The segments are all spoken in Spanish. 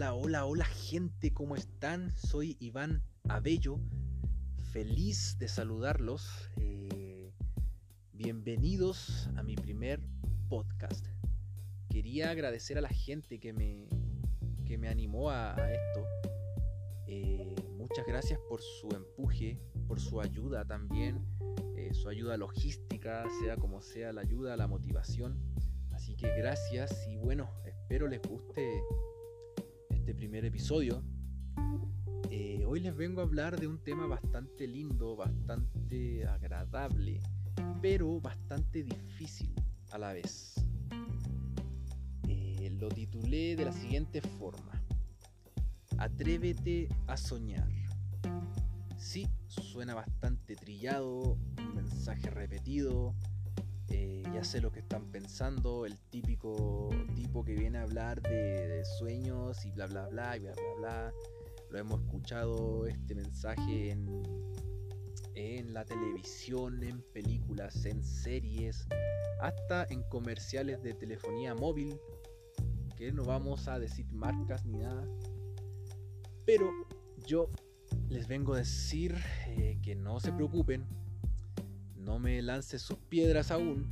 Hola, hola, hola gente, ¿cómo están? Soy Iván Abello, feliz de saludarlos. Eh, bienvenidos a mi primer podcast. Quería agradecer a la gente que me, que me animó a, esto. Eh, muchas gracias por su empuje, por su ayuda también, eh, su ayuda logística, sea como sea la ayuda, la motivación. Así que gracias y bueno, espero les guste este primer episodio. Eh, hoy les vengo a hablar de un tema bastante lindo, bastante agradable, pero bastante difícil a la vez. Eh, lo titulé de la siguiente forma. Atrévete a soñar. Sí, suena bastante trillado, un mensaje repetido, eh, ya sé lo que están pensando, el típico tipo que viene a hablar de, sueños y bla bla bla y bla bla bla. Lo hemos escuchado este mensaje en, en la televisión, en películas, en series, hasta en comerciales de telefonía móvil, que no vamos a decir marcas ni nada. Pero yo les vengo a decir eh, que no se preocupen, no me lance sus piedras aún,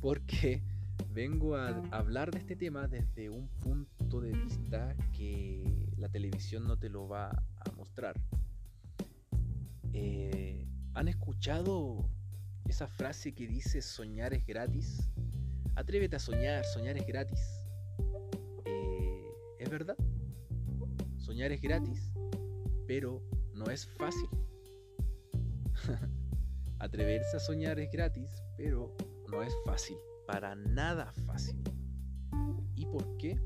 porque vengo a hablar de este tema desde un punto de vista que la televisión no te lo va a mostrar. Eh, ¿Han escuchado esa frase que dice soñar es gratis? Atrévete a soñar, soñar es gratis. Eh, ¿Es verdad? Soñar es gratis, pero no es fácil. Atreverse a soñar es gratis, pero no es fácil, para nada fácil. ¿Y por qué?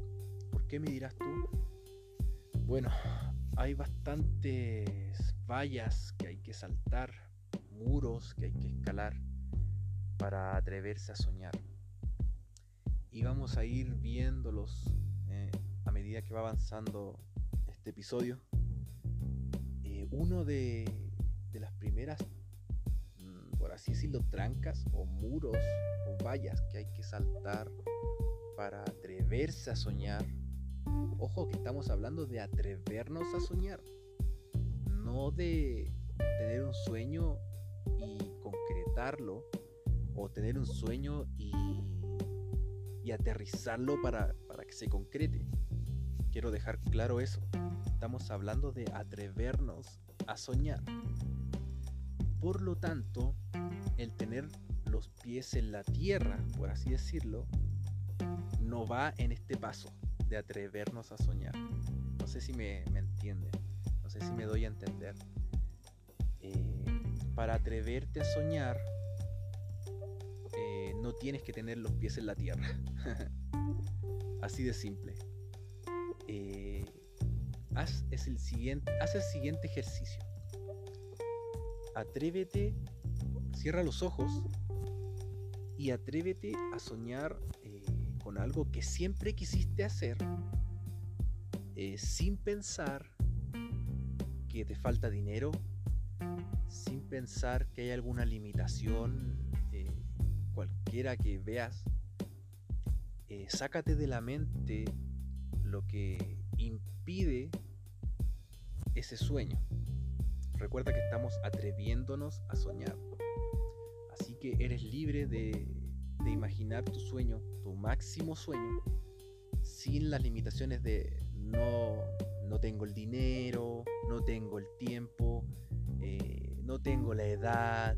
¿Por qué me dirás tú? Bueno, hay bastantes vallas que hay que saltar, muros que hay que escalar para atreverse a soñar. Y vamos a ir viéndolos eh, a medida que va avanzando este episodio. Eh, uno de, de las primeras así decirlo, trancas o muros o vallas que hay que saltar para atreverse a soñar. Ojo que estamos hablando de atrevernos a soñar, no de tener un sueño y concretarlo, o tener un sueño y, y aterrizarlo para, para que se concrete. Quiero dejar claro eso. Estamos hablando de atrevernos a soñar. Por lo tanto, el tener los pies en la tierra, por así decirlo, no va en este paso de atrevernos a soñar. No sé si me, entienden, no sé si me doy a entender. Eh, para atreverte a soñar, eh, no tienes que tener los pies en la tierra. así de simple. Eh, haz, es el siguiente, haz el siguiente ejercicio. Atrévete Cierra los ojos y atrévete a soñar eh, con algo que siempre quisiste hacer eh, sin pensar que te falta dinero, sin pensar que hay alguna limitación, eh, cualquiera que veas. sácate de la mente lo que impide ese sueño. Recuerda que estamos atreviéndonos a soñar. Que eres libre de, imaginar tu sueño, tu máximo sueño, sin las limitaciones de no, no tengo el dinero, no tengo el tiempo, eh, no tengo la edad.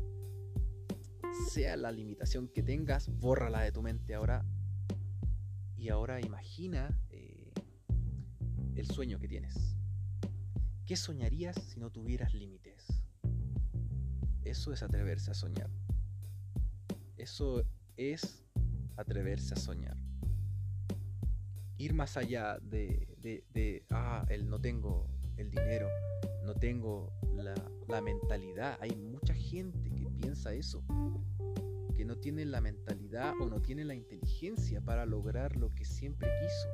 Sea la limitación que tengas, bórrala de tu mente ahora. Y ahora imagina eh, el sueño que tienes. ¿Qué soñarías si no tuvieras límites? Eso es atreverse a soñar. Eso es atreverse a soñar. Ir más allá de, de, ah, el no tengo el dinero, no tengo la, la mentalidad. Hay mucha gente que piensa eso, que no tiene la mentalidad o no tiene la inteligencia para lograr lo que siempre quiso.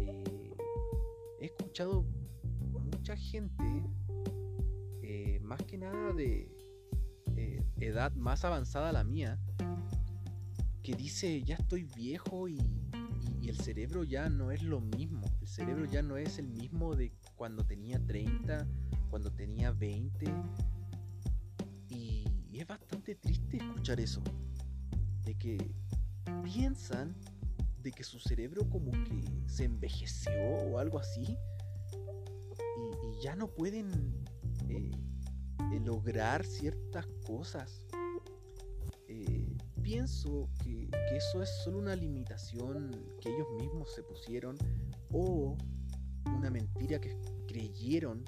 Eh, he escuchado mucha gente, eh, más que nada de, edad más avanzada a la mía, que dice, ya estoy viejo y, el cerebro ya no es lo mismo. El cerebro ya no es el mismo de cuando tenía 30, cuando tenía 20. Y, y es bastante triste escuchar eso. De que piensan de que su cerebro como que se envejeció o algo así. Y, ya no pueden eh, eh, lograr ciertas cosas. Eh, pienso que, eso es solo una limitación que ellos mismos se pusieron o una mentira que creyeron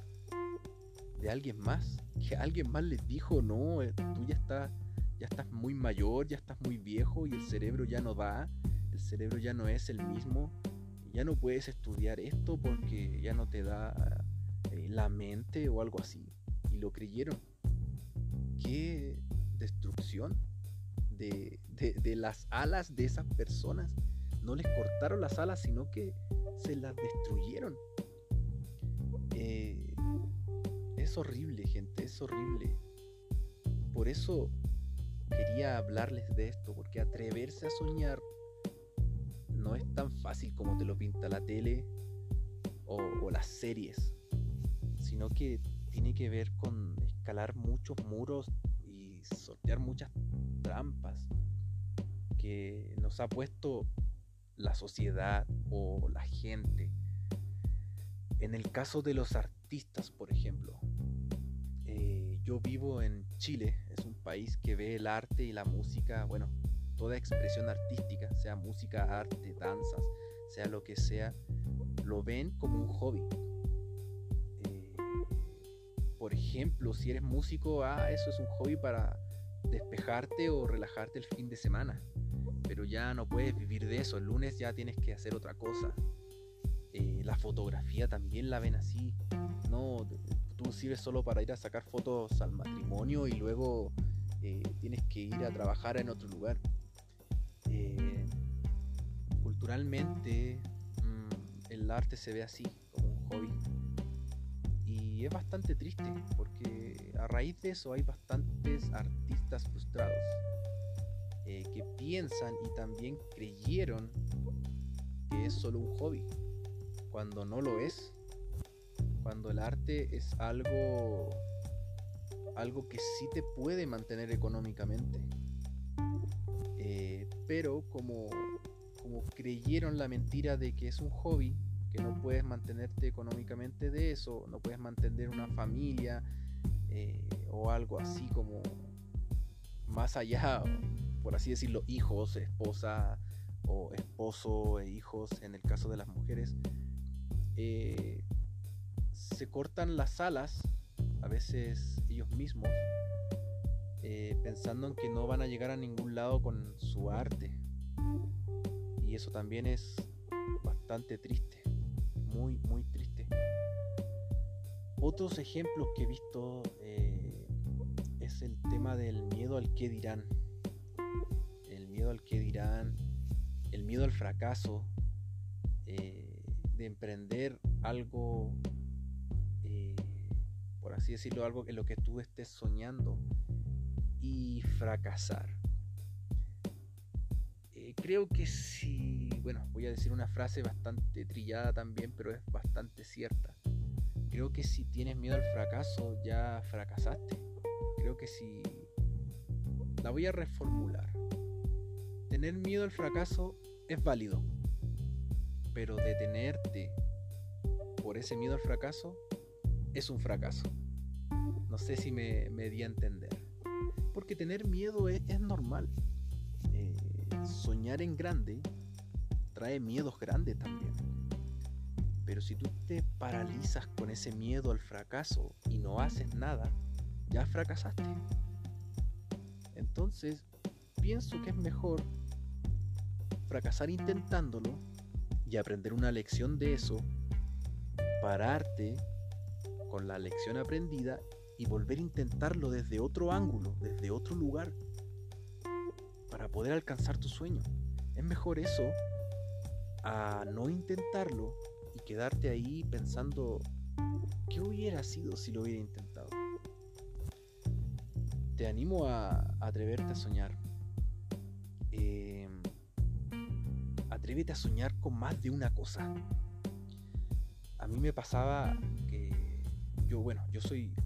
de alguien más. Que alguien más les dijo, no, tú ya estás, ya estás muy mayor, ya estás muy viejo y el cerebro ya no da el cerebro ya no es el mismo, ya no puedes estudiar esto porque ya no te da eh, la mente o algo así. Lo creyeron. Qué destrucción de, las alas de esas personas. No les cortaron las alas, sino que se las destruyeron. Eh, es horrible, gente, es horrible. Por eso quería hablarles de esto, porque atreverse a soñar no es tan fácil como te lo pinta la tele o, las series, sino que tiene que ver con escalar muchos muros y sortear muchas trampas que nos ha puesto la sociedad o la gente. En el caso de los artistas, por ejemplo, eh, yo vivo en Chile, es un país que ve el arte y la música, bueno, toda expresión artística, sea música, arte, danzas, sea lo que sea, lo ven como un hobby. Ejemplo, si eres músico, ah, eso es un hobby para despejarte o relajarte el fin de semana. Pero ya no puedes vivir de eso. El lunes ya tienes que hacer otra cosa. Eh, la fotografía también la ven así. No, tú sirves solo para ir a sacar fotos al matrimonio y luego eh, tienes que ir a trabajar en otro lugar. Eh, culturalmente mm, el arte se ve así, como un hobby. Es bastante triste porque a raíz de eso hay bastantes artistas frustrados eh, que piensan y también creyeron que es solo un hobby, cuando no lo es. Cuando el arte es algo algo que sí te puede mantener económicamente pero como, como creyeron la mentira de que es un hobby, que no puedes mantenerte económicamente de eso, no puedes mantener una familia eh, o algo así como más allá, por así decirlo, hijos, esposa o esposo e hijos en el caso de las mujeres, eh, se cortan las alas, a veces ellos mismos, eh, pensando en que no van a llegar a ningún lado con su arte. Y eso también es bastante triste, muy, muy triste. Otros ejemplos que he visto eh, es el tema del miedo al que dirán. El miedo al que dirán, el miedo al fracaso, eh, de emprender algo, por así decirlo, algo en lo que tú estés soñando y fracasar. Eh, creo que si, bueno, voy a decir una frase bastante trillada también, pero es bastante cierta. Creo que si tienes miedo al fracaso, ya fracasaste. Creo que si... La voy a reformular. Tener miedo al fracaso es válido, pero detenerte por ese miedo al fracaso es un fracaso. No sé si me, me di a entender porque tener miedo es, normal. Soñar en grande trae miedos grandes también. Pero si tú te paralizas con ese miedo al fracaso y no haces nada, ya fracasaste. Entonces, pienso que es mejor fracasar intentándolo y aprender una lección de eso, pararte con la lección aprendida y volver a intentarlo desde otro ángulo, desde otro lugar, para poder alcanzar tu sueño. Es mejor eso a no intentarlo y quedarte ahí pensando, ¿qué hubiera sido si lo hubiera intentado? Te animo a, atreverte a soñar. Em, atrévete a soñar con más de una cosa. A mí me pasaba que yo, bueno, yo soy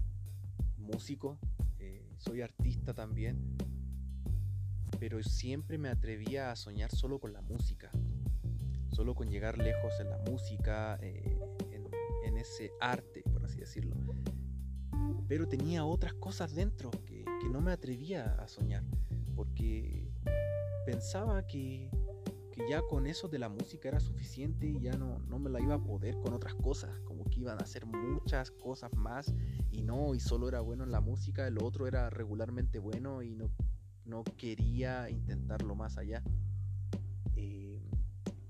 músico, eh, soy artista también, pero siempre me atrevía a soñar solo con la música, solo con llegar lejos en la música, eh, en, ese arte, por así decirlo. Pero tenía otras cosas dentro que, que no me atrevía a soñar, porque pensaba que, que, ya con eso de la música era suficiente y ya no, no me la iba a poder con otras cosas, como que iban a hacer muchas cosas más y no, y solo era bueno en la música, el otro era regularmente bueno y no, no quería intentarlo más allá. Eh,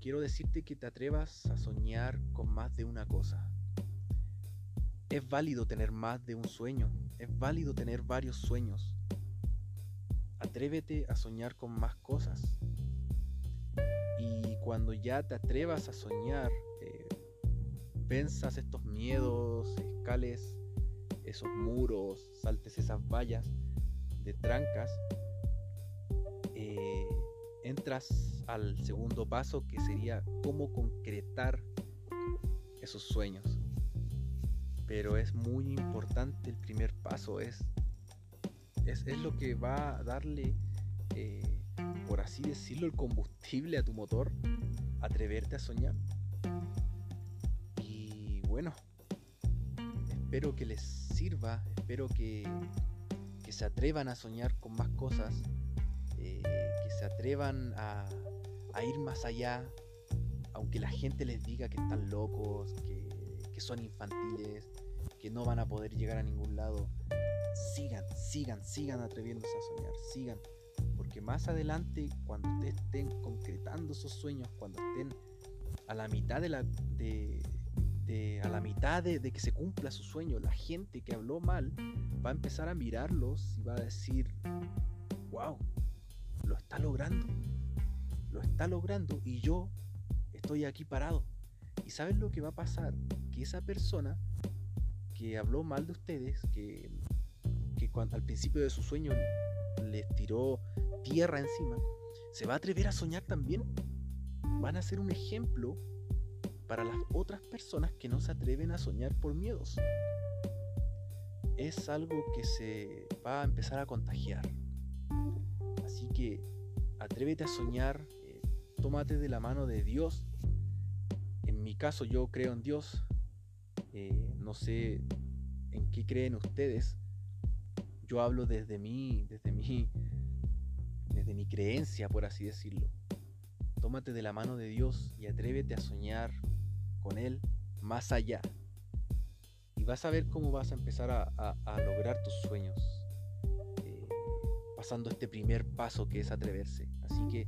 quiero decirte que te atrevas a soñar con más de una cosa. Es válido tener más de un sueño, es válido tener varios sueños. Atrévete a soñar con más cosas. Y cuando ya te atrevas a soñar, eh, venzas estos miedos, escales esos muros, saltes esas vallas de trancas, eh, entras al segundo paso que sería cómo concretar esos sueños. Pero es muy importante el primer paso, es, es, lo que va a darle, eh, por así decirlo, el combustible a tu motor, atreverte a soñar. Y bueno, espero que les sirva, espero que, que se atrevan a soñar con más cosas, eh, que se atrevan a, ir más allá, aunque la gente les diga que están locos, que, son infantiles, que no van a poder llegar a ningún lado. Sigan, sigan, sigan atreviéndose a soñar, sigan. Porque más adelante, cuando ustedes estén concretando esos sueños, cuando estén a la mitad de la, de, a la mitad de, que se cumpla su sueño, la gente que habló mal va a empezar a mirarlos y va a decir, wow, lo está logrando, lo está logrando y yo estoy aquí parado. ¿Y sabes lo que va a pasar? Que esa persona que habló mal de ustedes, que, que cuando, al principio de su sueño les tiró tierra encima, se va a atrever a soñar también. Van a ser un ejemplo para las otras personas que no se atreven a soñar por miedos. Es algo que se va a empezar a contagiar. Así que atrévete a soñar, eh, tómate de la mano de Dios. En mi caso yo creo en Dios. Eh, no sé en qué creen ustedes. Yo hablo desde mí, desde mi, desde mi creencia, por así decirlo. Tómate de la mano de Dios y atrévete a soñar con Él más allá. Y vas a ver cómo vas a empezar a, lograr tus sueños. Eh, pasando este primer paso que es atreverse. Así que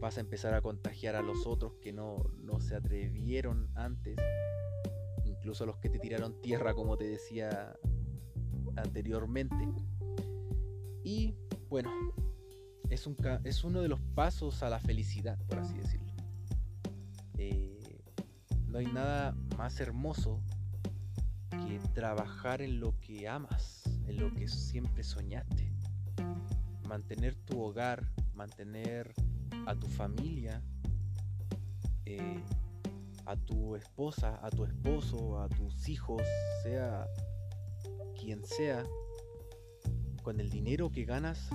vas a empezar a contagiar a los otros que no, no se atrevieron antes. Incluso a los que te tiraron tierra, como te decía anteriormente. Y bueno, es, un, es uno de los pasos a la felicidad, por así decirlo. No hay nada más hermoso que trabajar en lo que amas, en lo que siempre soñaste. Mantener tu hogar, mantener a tu familia, eh, a tu esposa, a tu esposo, a tus hijos, sea quien sea, con el dinero que ganas,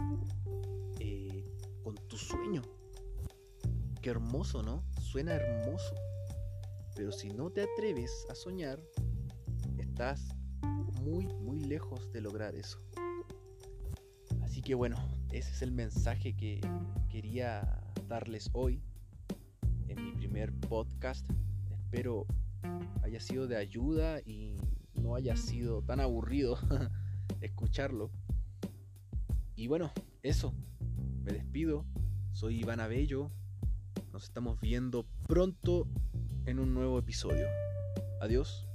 eh, con tu sueño. Qué hermoso, ¿no? Suena hermoso. Pero si no te atreves a soñar, estás muy, muy lejos de lograr eso. Que bueno, ese es el mensaje que quería darles hoy en mi primer podcast. Espero haya sido de ayuda y no haya sido tan aburrido escucharlo. Y bueno, eso. Me despido. Soy Iván Abello. Nos estamos viendo pronto en un nuevo episodio. Adiós.